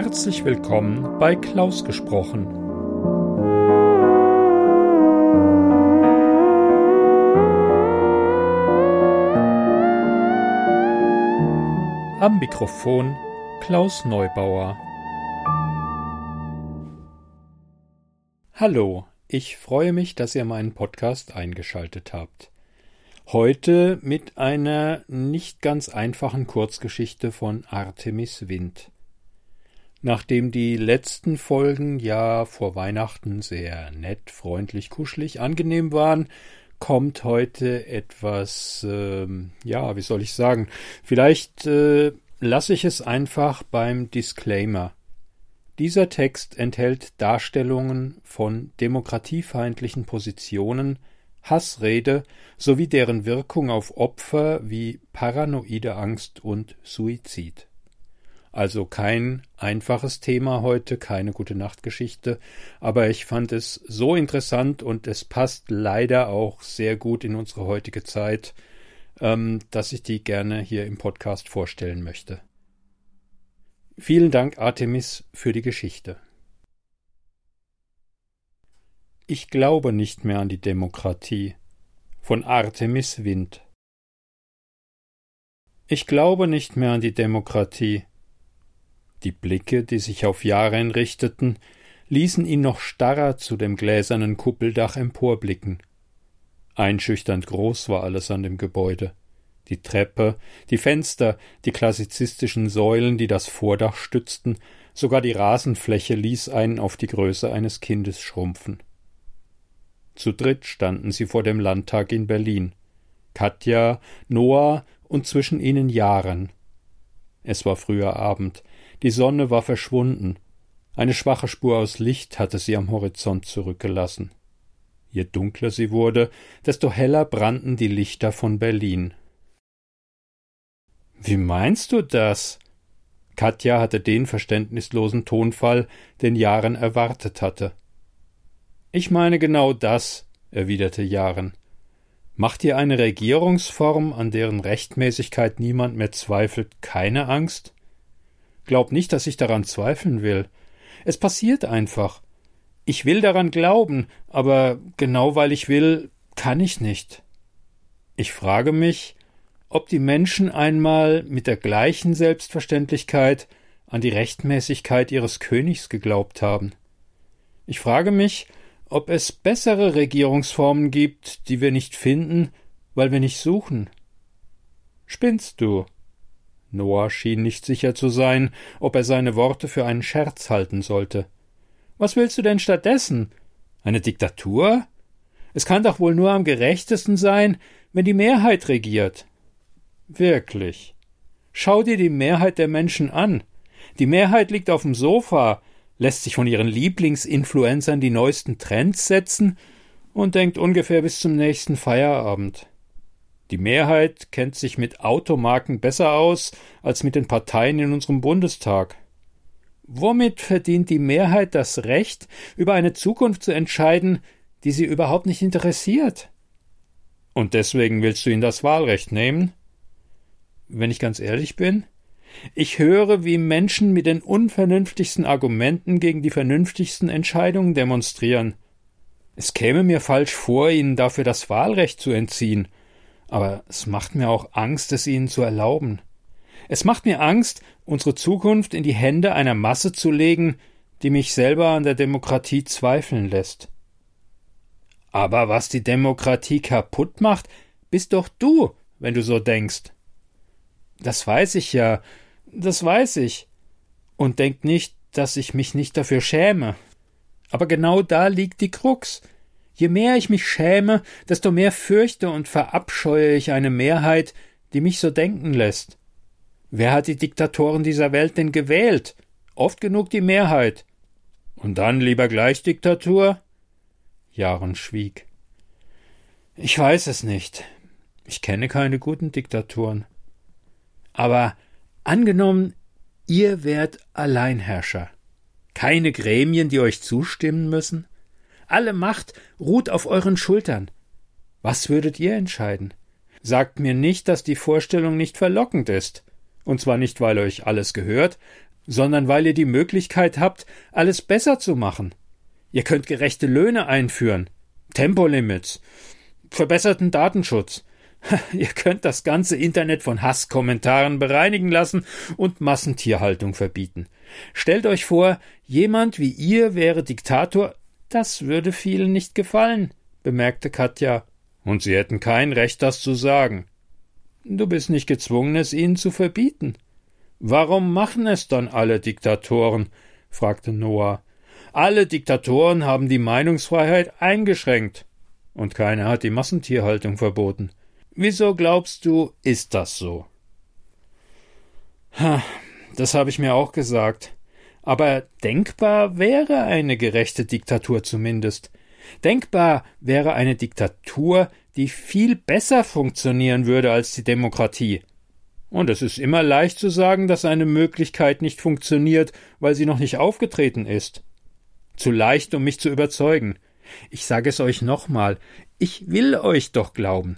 Herzlich willkommen bei Klaus gesprochen. Am Mikrofon Klaus Neubauer. Hallo, ich freue mich, dass ihr meinen Podcast eingeschaltet habt. Heute mit einer nicht ganz einfachen Kurzgeschichte von Artemis Wind. Nachdem die letzten Folgen ja vor Weihnachten sehr nett, freundlich, kuschelig, angenehm waren, kommt heute etwas, äh, ja, wie soll ich sagen, vielleicht äh, lasse ich es einfach beim Disclaimer. Dieser Text enthält Darstellungen von demokratiefeindlichen Positionen, Hassrede sowie deren Wirkung auf Opfer wie paranoide Angst und Suizid. Also kein einfaches Thema heute, keine gute Nachtgeschichte, aber ich fand es so interessant und es passt leider auch sehr gut in unsere heutige Zeit, ähm, dass ich die gerne hier im Podcast vorstellen möchte. Vielen Dank, Artemis, für die Geschichte. Ich glaube nicht mehr an die Demokratie von Artemis Wind. Ich glaube nicht mehr an die Demokratie die Blicke, die sich auf Jaren richteten, ließen ihn noch starrer zu dem gläsernen Kuppeldach emporblicken. Einschüchternd groß war alles an dem Gebäude. Die Treppe, die Fenster, die klassizistischen Säulen, die das Vordach stützten, sogar die Rasenfläche ließ einen auf die Größe eines Kindes schrumpfen. Zu dritt standen sie vor dem Landtag in Berlin. Katja, Noah und zwischen ihnen Jaren. Es war früher Abend. Die Sonne war verschwunden. Eine schwache Spur aus Licht hatte sie am Horizont zurückgelassen. Je dunkler sie wurde, desto heller brannten die Lichter von Berlin. Wie meinst du das? Katja hatte den verständnislosen Tonfall, den Jaren erwartet hatte. Ich meine genau das, erwiderte Jaren. Macht dir eine Regierungsform, an deren Rechtmäßigkeit niemand mehr zweifelt, keine Angst? Glaub nicht, dass ich daran zweifeln will. Es passiert einfach. Ich will daran glauben, aber genau weil ich will, kann ich nicht. Ich frage mich, ob die Menschen einmal mit der gleichen Selbstverständlichkeit an die Rechtmäßigkeit ihres Königs geglaubt haben. Ich frage mich, ob es bessere Regierungsformen gibt, die wir nicht finden, weil wir nicht suchen. Spinnst du? Noah schien nicht sicher zu sein, ob er seine Worte für einen Scherz halten sollte. Was willst du denn stattdessen? Eine Diktatur? Es kann doch wohl nur am gerechtesten sein, wenn die Mehrheit regiert. Wirklich. Schau dir die Mehrheit der Menschen an. Die Mehrheit liegt auf dem Sofa, lässt sich von ihren Lieblingsinfluencern die neuesten Trends setzen und denkt ungefähr bis zum nächsten Feierabend. Die Mehrheit kennt sich mit Automarken besser aus als mit den Parteien in unserem Bundestag. Womit verdient die Mehrheit das Recht, über eine Zukunft zu entscheiden, die sie überhaupt nicht interessiert? Und deswegen willst du ihnen das Wahlrecht nehmen? Wenn ich ganz ehrlich bin, ich höre, wie Menschen mit den unvernünftigsten Argumenten gegen die vernünftigsten Entscheidungen demonstrieren. Es käme mir falsch vor, ihnen dafür das Wahlrecht zu entziehen aber es macht mir auch Angst, es ihnen zu erlauben. Es macht mir Angst, unsere Zukunft in die Hände einer Masse zu legen, die mich selber an der Demokratie zweifeln lässt. Aber was die Demokratie kaputt macht, bist doch du, wenn du so denkst. Das weiß ich ja, das weiß ich. Und denk nicht, dass ich mich nicht dafür schäme. Aber genau da liegt die Krux. Je mehr ich mich schäme, desto mehr fürchte und verabscheue ich eine Mehrheit, die mich so denken lässt. Wer hat die Diktatoren dieser Welt denn gewählt? Oft genug die Mehrheit. Und dann lieber gleich Diktatur? Jaren schwieg. Ich weiß es nicht. Ich kenne keine guten Diktaturen. Aber angenommen, ihr wärt Alleinherrscher. Keine Gremien, die euch zustimmen müssen? Alle Macht ruht auf euren Schultern. Was würdet ihr entscheiden? Sagt mir nicht, dass die Vorstellung nicht verlockend ist. Und zwar nicht, weil euch alles gehört, sondern weil ihr die Möglichkeit habt, alles besser zu machen. Ihr könnt gerechte Löhne einführen, Tempolimits, verbesserten Datenschutz. Ihr könnt das ganze Internet von Hasskommentaren bereinigen lassen und Massentierhaltung verbieten. Stellt euch vor, jemand wie ihr wäre Diktator. Das würde vielen nicht gefallen, bemerkte Katja. Und sie hätten kein Recht, das zu sagen. Du bist nicht gezwungen, es ihnen zu verbieten. Warum machen es dann alle Diktatoren? fragte Noah. Alle Diktatoren haben die Meinungsfreiheit eingeschränkt. Und keiner hat die Massentierhaltung verboten. Wieso glaubst du, ist das so? Ha, das habe ich mir auch gesagt. Aber denkbar wäre eine gerechte Diktatur zumindest. Denkbar wäre eine Diktatur, die viel besser funktionieren würde als die Demokratie. Und es ist immer leicht zu sagen, dass eine Möglichkeit nicht funktioniert, weil sie noch nicht aufgetreten ist. Zu leicht, um mich zu überzeugen. Ich sage es euch nochmal, ich will euch doch glauben.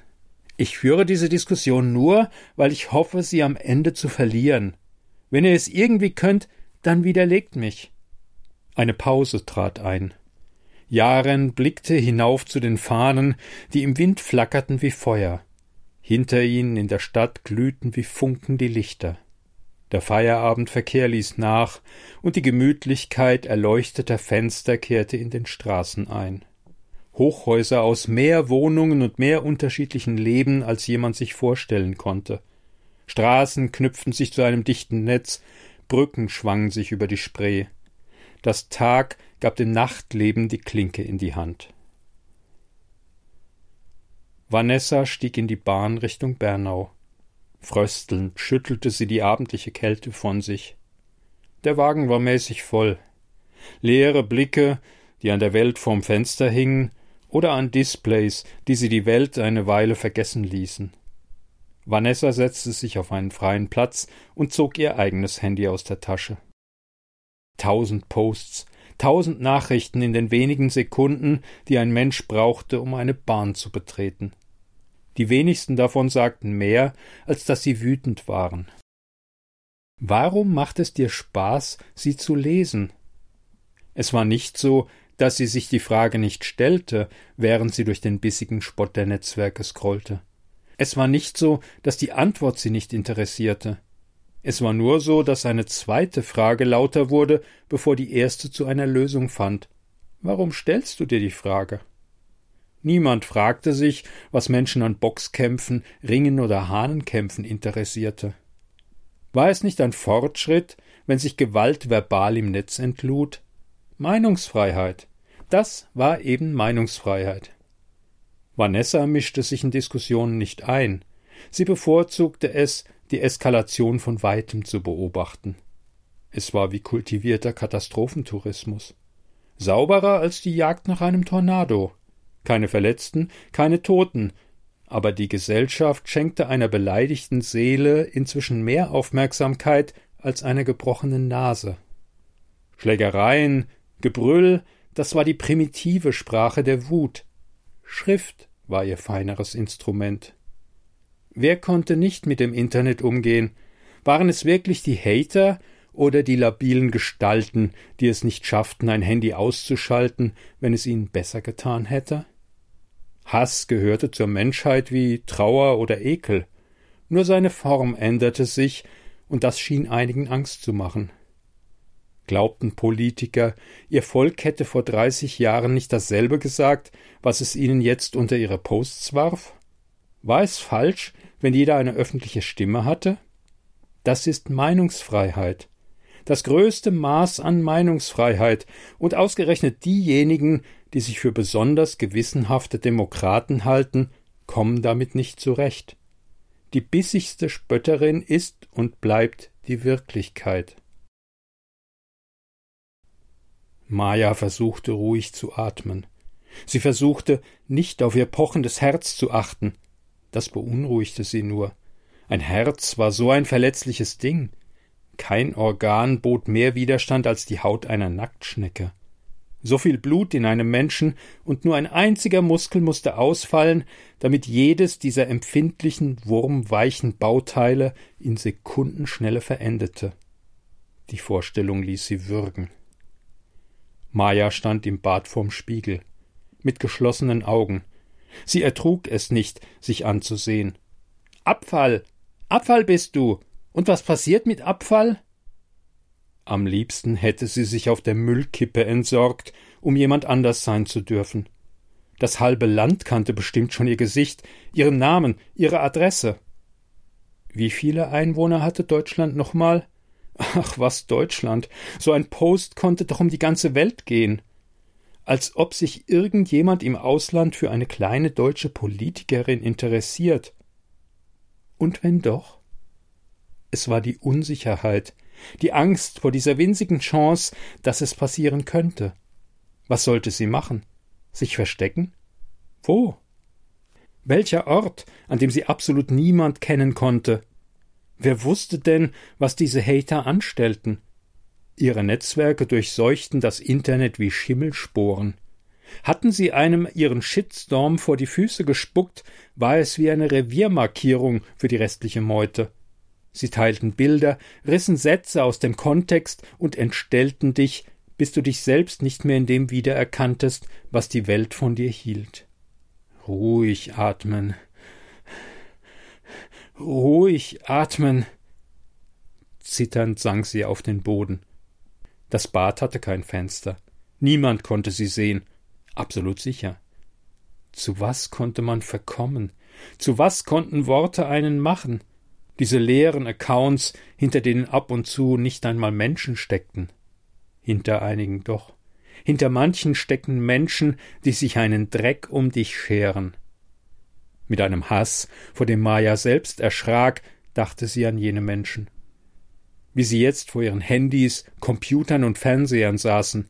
Ich führe diese Diskussion nur, weil ich hoffe, sie am Ende zu verlieren. Wenn ihr es irgendwie könnt, dann widerlegt mich. Eine Pause trat ein. Jaren blickte hinauf zu den Fahnen, die im Wind flackerten wie Feuer. Hinter ihnen in der Stadt glühten wie Funken die Lichter. Der Feierabendverkehr ließ nach, und die Gemütlichkeit erleuchteter Fenster kehrte in den Straßen ein. Hochhäuser aus mehr Wohnungen und mehr unterschiedlichen Leben, als jemand sich vorstellen konnte. Straßen knüpften sich zu einem dichten Netz, Brücken schwangen sich über die Spree. Das Tag gab dem Nachtleben die Klinke in die Hand. Vanessa stieg in die Bahn Richtung Bernau. Fröstelnd schüttelte sie die abendliche Kälte von sich. Der Wagen war mäßig voll. Leere Blicke, die an der Welt vorm Fenster hingen, oder an Displays, die sie die Welt eine Weile vergessen ließen. Vanessa setzte sich auf einen freien Platz und zog ihr eigenes Handy aus der Tasche. Tausend Posts, tausend Nachrichten in den wenigen Sekunden, die ein Mensch brauchte, um eine Bahn zu betreten. Die wenigsten davon sagten mehr, als dass sie wütend waren. Warum macht es dir Spaß, sie zu lesen? Es war nicht so, dass sie sich die Frage nicht stellte, während sie durch den bissigen Spott der Netzwerke scrollte. Es war nicht so, dass die Antwort sie nicht interessierte. Es war nur so, dass eine zweite Frage lauter wurde, bevor die erste zu einer Lösung fand. Warum stellst du dir die Frage? Niemand fragte sich, was Menschen an Boxkämpfen, Ringen oder Hahnenkämpfen interessierte. War es nicht ein Fortschritt, wenn sich Gewalt verbal im Netz entlud? Meinungsfreiheit. Das war eben Meinungsfreiheit. Vanessa mischte sich in Diskussionen nicht ein. Sie bevorzugte es, die Eskalation von weitem zu beobachten. Es war wie kultivierter Katastrophentourismus. Sauberer als die Jagd nach einem Tornado. Keine Verletzten, keine Toten, aber die Gesellschaft schenkte einer beleidigten Seele inzwischen mehr Aufmerksamkeit als einer gebrochenen Nase. Schlägereien, Gebrüll, das war die primitive Sprache der Wut. Schrift war ihr feineres Instrument. Wer konnte nicht mit dem Internet umgehen? Waren es wirklich die Hater oder die labilen Gestalten, die es nicht schafften, ein Handy auszuschalten, wenn es ihnen besser getan hätte? Hass gehörte zur Menschheit wie Trauer oder Ekel, nur seine Form änderte sich, und das schien einigen Angst zu machen. Glaubten Politiker, ihr Volk hätte vor dreißig Jahren nicht dasselbe gesagt, was es ihnen jetzt unter ihre Posts warf? War es falsch, wenn jeder eine öffentliche Stimme hatte? Das ist Meinungsfreiheit. Das größte Maß an Meinungsfreiheit, und ausgerechnet diejenigen, die sich für besonders gewissenhafte Demokraten halten, kommen damit nicht zurecht. Die bissigste Spötterin ist und bleibt die Wirklichkeit. Maya versuchte ruhig zu atmen. Sie versuchte, nicht auf ihr pochendes Herz zu achten. Das beunruhigte sie nur. Ein Herz war so ein verletzliches Ding. Kein Organ bot mehr Widerstand als die Haut einer Nacktschnecke. So viel Blut in einem Menschen und nur ein einziger Muskel musste ausfallen, damit jedes dieser empfindlichen, wurmweichen Bauteile in Sekundenschnelle verendete. Die Vorstellung ließ sie würgen. Maja stand im Bad vorm Spiegel, mit geschlossenen Augen. Sie ertrug es nicht, sich anzusehen. Abfall. Abfall bist du. Und was passiert mit Abfall? Am liebsten hätte sie sich auf der Müllkippe entsorgt, um jemand anders sein zu dürfen. Das halbe Land kannte bestimmt schon ihr Gesicht, ihren Namen, ihre Adresse. Wie viele Einwohner hatte Deutschland nochmal? Ach, was Deutschland. So ein Post konnte doch um die ganze Welt gehen. Als ob sich irgendjemand im Ausland für eine kleine deutsche Politikerin interessiert. Und wenn doch? Es war die Unsicherheit, die Angst vor dieser winzigen Chance, dass es passieren könnte. Was sollte sie machen? Sich verstecken? Wo? Welcher Ort, an dem sie absolut niemand kennen konnte? Wer wusste denn, was diese Hater anstellten? Ihre Netzwerke durchseuchten das Internet wie Schimmelsporen. Hatten sie einem ihren Shitstorm vor die Füße gespuckt, war es wie eine Reviermarkierung für die restliche Meute. Sie teilten Bilder, rissen Sätze aus dem Kontext und entstellten dich, bis du dich selbst nicht mehr in dem wiedererkanntest, was die Welt von dir hielt. Ruhig atmen. Ruhig atmen. Zitternd sank sie auf den Boden. Das Bad hatte kein Fenster. Niemand konnte sie sehen. Absolut sicher. Zu was konnte man verkommen? Zu was konnten Worte einen machen? Diese leeren Accounts, hinter denen ab und zu nicht einmal Menschen steckten. Hinter einigen doch. Hinter manchen stecken Menschen, die sich einen Dreck um dich scheren. Mit einem Hass, vor dem Maya selbst erschrak, dachte sie an jene Menschen. Wie sie jetzt vor ihren Handys, Computern und Fernsehern saßen.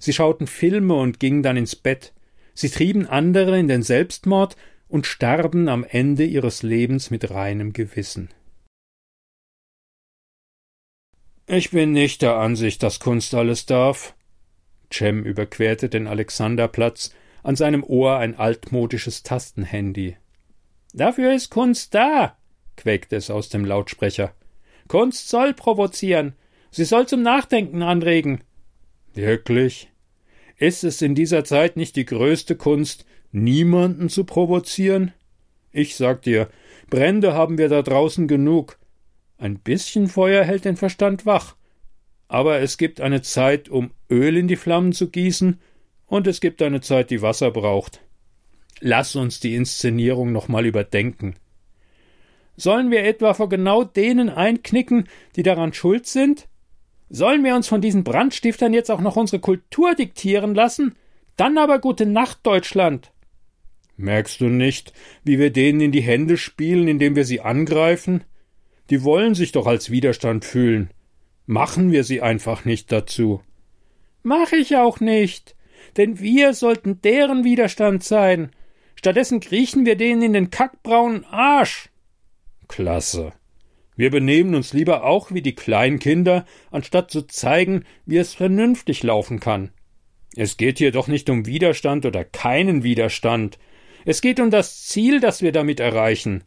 Sie schauten Filme und gingen dann ins Bett. Sie trieben andere in den Selbstmord und starben am Ende ihres Lebens mit reinem Gewissen. Ich bin nicht der Ansicht, dass Kunst alles darf. Cem überquerte den Alexanderplatz, an seinem Ohr ein altmodisches Tastenhandy. Dafür ist Kunst da, quäkte es aus dem Lautsprecher. Kunst soll provozieren. Sie soll zum Nachdenken anregen. Wirklich? Ist es in dieser Zeit nicht die größte Kunst, niemanden zu provozieren? Ich sag dir, Brände haben wir da draußen genug. Ein bisschen Feuer hält den Verstand wach. Aber es gibt eine Zeit, um Öl in die Flammen zu gießen, und es gibt eine Zeit, die Wasser braucht. Lass uns die Inszenierung nochmal überdenken. Sollen wir etwa vor genau denen einknicken, die daran schuld sind? Sollen wir uns von diesen Brandstiftern jetzt auch noch unsere Kultur diktieren lassen? Dann aber gute Nacht, Deutschland. Merkst du nicht, wie wir denen in die Hände spielen, indem wir sie angreifen? Die wollen sich doch als Widerstand fühlen. Machen wir sie einfach nicht dazu. Mach ich auch nicht. Denn wir sollten deren Widerstand sein. Stattdessen kriechen wir denen in den kackbraunen Arsch. Klasse. Wir benehmen uns lieber auch wie die Kleinkinder, anstatt zu zeigen, wie es vernünftig laufen kann. Es geht hier doch nicht um Widerstand oder keinen Widerstand. Es geht um das Ziel, das wir damit erreichen.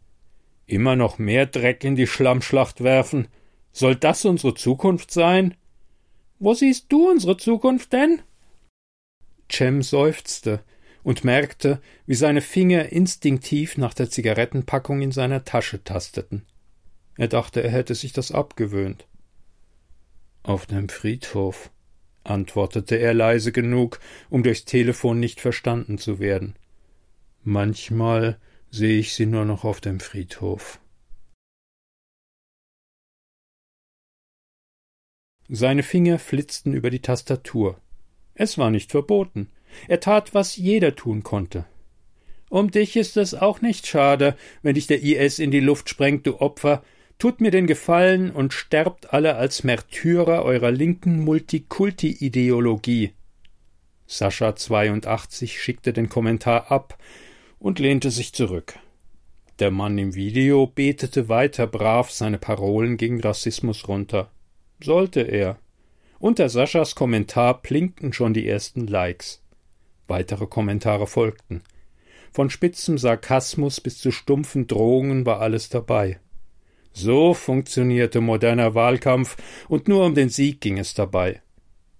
Immer noch mehr Dreck in die Schlammschlacht werfen. Soll das unsere Zukunft sein? Wo siehst du unsere Zukunft denn? Cem seufzte und merkte, wie seine Finger instinktiv nach der Zigarettenpackung in seiner Tasche tasteten. Er dachte, er hätte sich das abgewöhnt. Auf dem Friedhof, antwortete er leise genug, um durchs Telefon nicht verstanden zu werden. Manchmal sehe ich sie nur noch auf dem Friedhof. Seine Finger flitzten über die Tastatur. Es war nicht verboten. Er tat, was jeder tun konnte. Um dich ist es auch nicht schade, wenn dich der IS in die Luft sprengt, du Opfer. Tut mir den Gefallen und sterbt alle als Märtyrer eurer linken Multikulti-Ideologie. Sascha 82 schickte den Kommentar ab und lehnte sich zurück. Der Mann im Video betete weiter brav seine Parolen gegen Rassismus runter. Sollte er. Unter Saschas Kommentar blinkten schon die ersten Likes. Weitere Kommentare folgten. Von spitzem Sarkasmus bis zu stumpfen Drohungen war alles dabei. So funktionierte moderner Wahlkampf, und nur um den Sieg ging es dabei.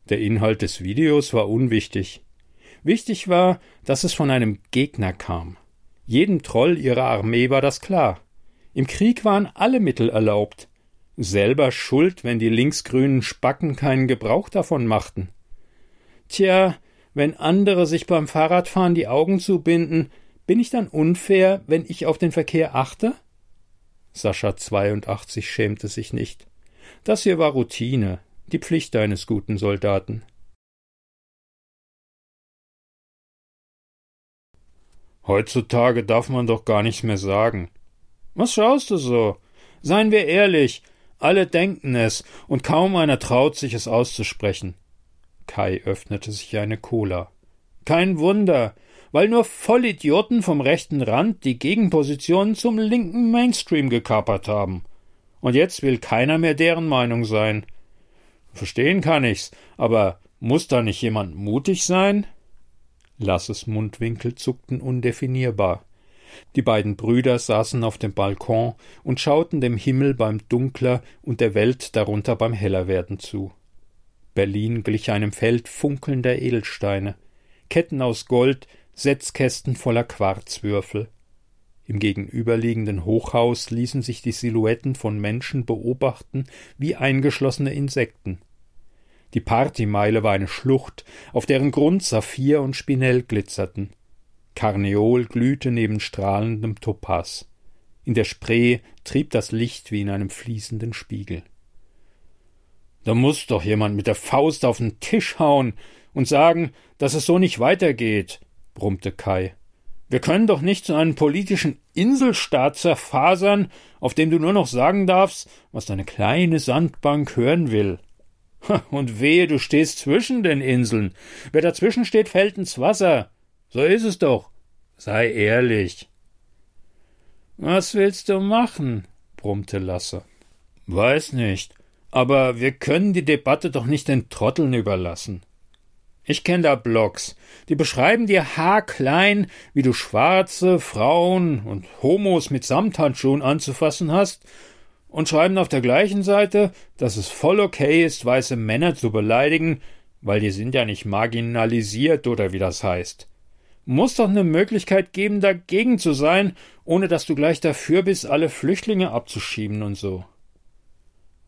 Der Inhalt des Videos war unwichtig. Wichtig war, dass es von einem Gegner kam. Jedem Troll ihrer Armee war das klar. Im Krieg waren alle Mittel erlaubt. Selber schuld, wenn die linksgrünen Spacken keinen Gebrauch davon machten. Tja, wenn andere sich beim Fahrradfahren die Augen zubinden, bin ich dann unfair, wenn ich auf den Verkehr achte? Sascha 82 schämte sich nicht. Das hier war Routine, die Pflicht eines guten Soldaten. Heutzutage darf man doch gar nichts mehr sagen. Was schaust du so? Seien wir ehrlich, alle denken es, und kaum einer traut sich es auszusprechen. Kai öffnete sich eine Cola. Kein Wunder, weil nur Vollidioten vom rechten Rand die Gegenpositionen zum linken Mainstream gekapert haben. Und jetzt will keiner mehr deren Meinung sein. Verstehen kann ich's, aber muss da nicht jemand mutig sein? Lasses Mundwinkel zuckten undefinierbar. Die beiden Brüder saßen auf dem Balkon und schauten dem Himmel beim Dunkler und der Welt darunter beim Hellerwerden zu. Berlin glich einem Feld funkelnder Edelsteine, Ketten aus Gold, Setzkästen voller Quarzwürfel. Im gegenüberliegenden Hochhaus ließen sich die Silhouetten von Menschen beobachten wie eingeschlossene Insekten. Die Partymeile war eine Schlucht, auf deren Grund Saphir und Spinell glitzerten. Karneol glühte neben strahlendem Topaz. In der Spree trieb das Licht wie in einem fließenden Spiegel. Da muss doch jemand mit der Faust auf den Tisch hauen und sagen, dass es so nicht weitergeht, brummte Kai. Wir können doch nicht zu einem politischen Inselstaat zerfasern, auf dem du nur noch sagen darfst, was deine kleine Sandbank hören will. Und wehe, du stehst zwischen den Inseln. Wer dazwischen steht, fällt ins Wasser. So ist es doch. Sei ehrlich. Was willst du machen? brummte Lasse. Weiß nicht. Aber wir können die Debatte doch nicht den Trotteln überlassen. Ich kenne da Blogs, die beschreiben dir haarklein, wie du schwarze Frauen und Homos mit Samthandschuhen anzufassen hast, und schreiben auf der gleichen Seite, dass es voll okay ist, weiße Männer zu beleidigen, weil die sind ja nicht marginalisiert oder wie das heißt. Muss doch eine Möglichkeit geben, dagegen zu sein, ohne dass du gleich dafür bist, alle Flüchtlinge abzuschieben und so.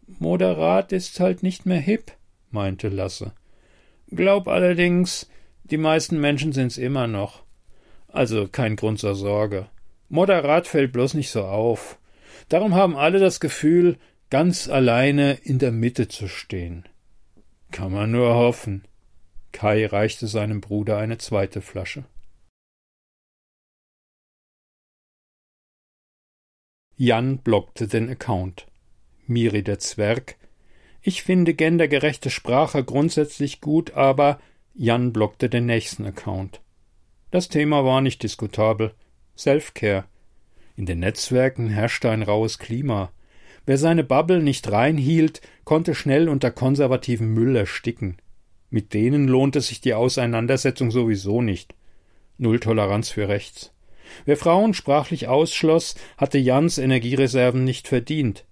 Moderat ist halt nicht mehr hip, meinte Lasse. Glaub allerdings, die meisten Menschen sind's immer noch. Also kein Grund zur Sorge. Moderat fällt bloß nicht so auf. Darum haben alle das Gefühl, ganz alleine in der Mitte zu stehen. Kann man nur hoffen. Kai reichte seinem Bruder eine zweite Flasche. Jan blockte den Account. Miri der Zwerg ich finde gendergerechte Sprache grundsätzlich gut, aber Jan blockte den nächsten Account. Das Thema war nicht diskutabel. Selfcare. In den Netzwerken herrschte ein raues Klima. Wer seine Bubble nicht reinhielt, konnte schnell unter konservativen Müll ersticken. Mit denen lohnte sich die Auseinandersetzung sowieso nicht. Null Toleranz für rechts. Wer Frauen sprachlich ausschloss, hatte Jans Energiereserven nicht verdient.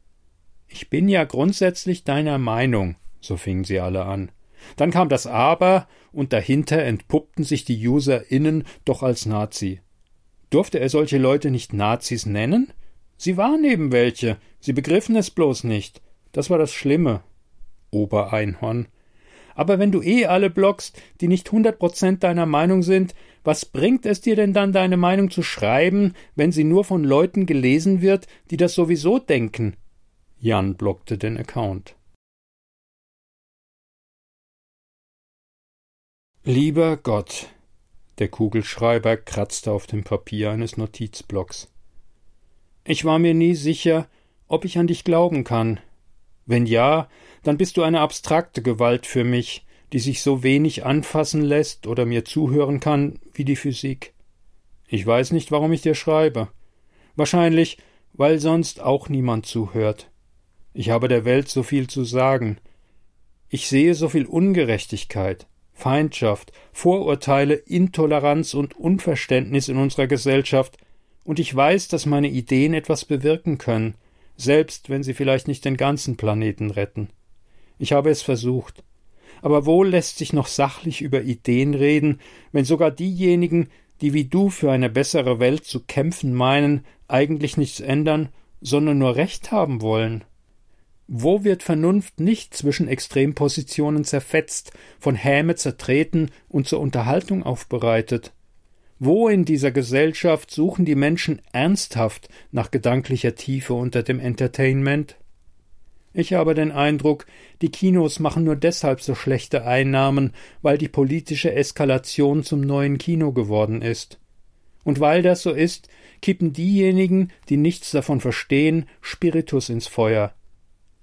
Ich bin ja grundsätzlich deiner Meinung, so fingen sie alle an. Dann kam das Aber, und dahinter entpuppten sich die UserInnen doch als Nazi. Durfte er solche Leute nicht Nazis nennen? Sie waren eben welche, sie begriffen es bloß nicht. Das war das Schlimme. Obereinhorn. Aber wenn du eh alle blockst, die nicht hundert Prozent deiner Meinung sind, was bringt es dir denn dann, deine Meinung zu schreiben, wenn sie nur von Leuten gelesen wird, die das sowieso denken? Jan blockte den Account. Lieber Gott, der Kugelschreiber kratzte auf dem Papier eines Notizblocks. Ich war mir nie sicher, ob ich an dich glauben kann. Wenn ja, dann bist du eine abstrakte Gewalt für mich, die sich so wenig anfassen lässt oder mir zuhören kann wie die Physik. Ich weiß nicht, warum ich dir schreibe. Wahrscheinlich, weil sonst auch niemand zuhört. Ich habe der Welt so viel zu sagen. Ich sehe so viel Ungerechtigkeit, Feindschaft, Vorurteile, Intoleranz und Unverständnis in unserer Gesellschaft, und ich weiß, dass meine Ideen etwas bewirken können, selbst wenn sie vielleicht nicht den ganzen Planeten retten. Ich habe es versucht. Aber wohl lässt sich noch sachlich über Ideen reden, wenn sogar diejenigen, die wie du für eine bessere Welt zu kämpfen meinen, eigentlich nichts ändern, sondern nur Recht haben wollen. Wo wird Vernunft nicht zwischen Extrempositionen zerfetzt, von Häme zertreten und zur Unterhaltung aufbereitet? Wo in dieser Gesellschaft suchen die Menschen ernsthaft nach gedanklicher Tiefe unter dem Entertainment? Ich habe den Eindruck, die Kinos machen nur deshalb so schlechte Einnahmen, weil die politische Eskalation zum neuen Kino geworden ist. Und weil das so ist, kippen diejenigen, die nichts davon verstehen, Spiritus ins Feuer.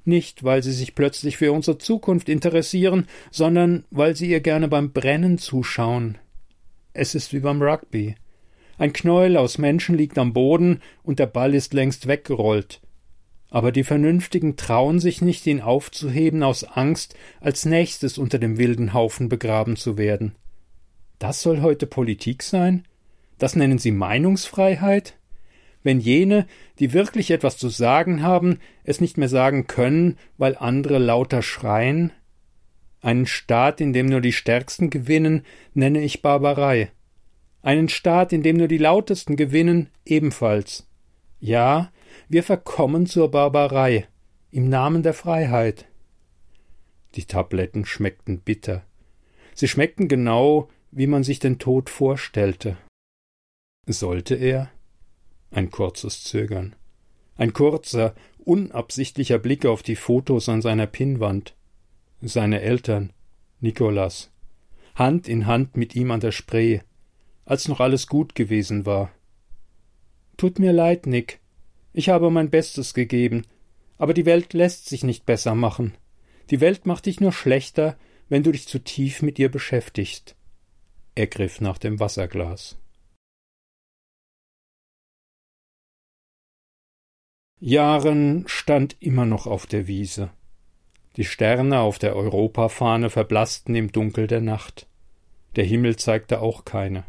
Nicht, weil sie sich plötzlich für unsere Zukunft interessieren, sondern weil sie ihr gerne beim Brennen zuschauen. Es ist wie beim Rugby. Ein Knäuel aus Menschen liegt am Boden und der Ball ist längst weggerollt. Aber die Vernünftigen trauen sich nicht, ihn aufzuheben aus Angst, als nächstes unter dem wilden Haufen begraben zu werden. Das soll heute Politik sein? Das nennen Sie Meinungsfreiheit? Wenn jene, die wirklich etwas zu sagen haben, es nicht mehr sagen können, weil andere lauter schreien? Einen Staat, in dem nur die Stärksten gewinnen, nenne ich Barbarei. Einen Staat, in dem nur die Lautesten gewinnen, ebenfalls. Ja, wir verkommen zur Barbarei im Namen der Freiheit. Die Tabletten schmeckten bitter. Sie schmeckten genau, wie man sich den Tod vorstellte. Sollte er? Ein kurzes Zögern. Ein kurzer, unabsichtlicher Blick auf die Fotos an seiner Pinnwand. Seine Eltern, Nikolas, Hand in Hand mit ihm an der Spree, als noch alles gut gewesen war. Tut mir leid, Nick, ich habe mein Bestes gegeben, aber die Welt lässt sich nicht besser machen. Die Welt macht dich nur schlechter, wenn du dich zu tief mit ihr beschäftigst. Er griff nach dem Wasserglas. Jahren stand immer noch auf der Wiese. Die Sterne auf der Europafahne verblassten im Dunkel der Nacht. Der Himmel zeigte auch keine.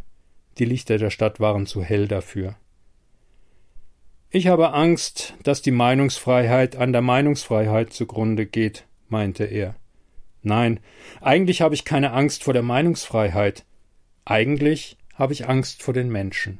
Die Lichter der Stadt waren zu hell dafür. Ich habe Angst, dass die Meinungsfreiheit an der Meinungsfreiheit zugrunde geht, meinte er. Nein, eigentlich habe ich keine Angst vor der Meinungsfreiheit. Eigentlich habe ich Angst vor den Menschen.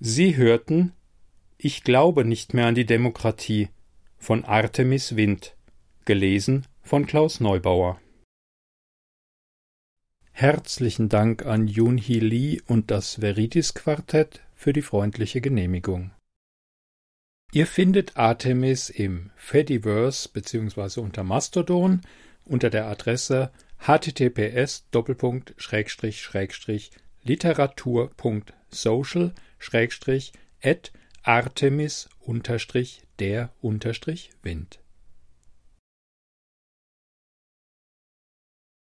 Sie hörten Ich glaube nicht mehr an die Demokratie von Artemis Wind, gelesen von Klaus Neubauer. Herzlichen Dank an Junhee Lee und das Veritas Quartett für die freundliche Genehmigung. Ihr findet Artemis im Fediverse bzw. unter Mastodon unter der Adresse https literatur.social Schrägstrich at Artemis unterstrich der unterstrich Wind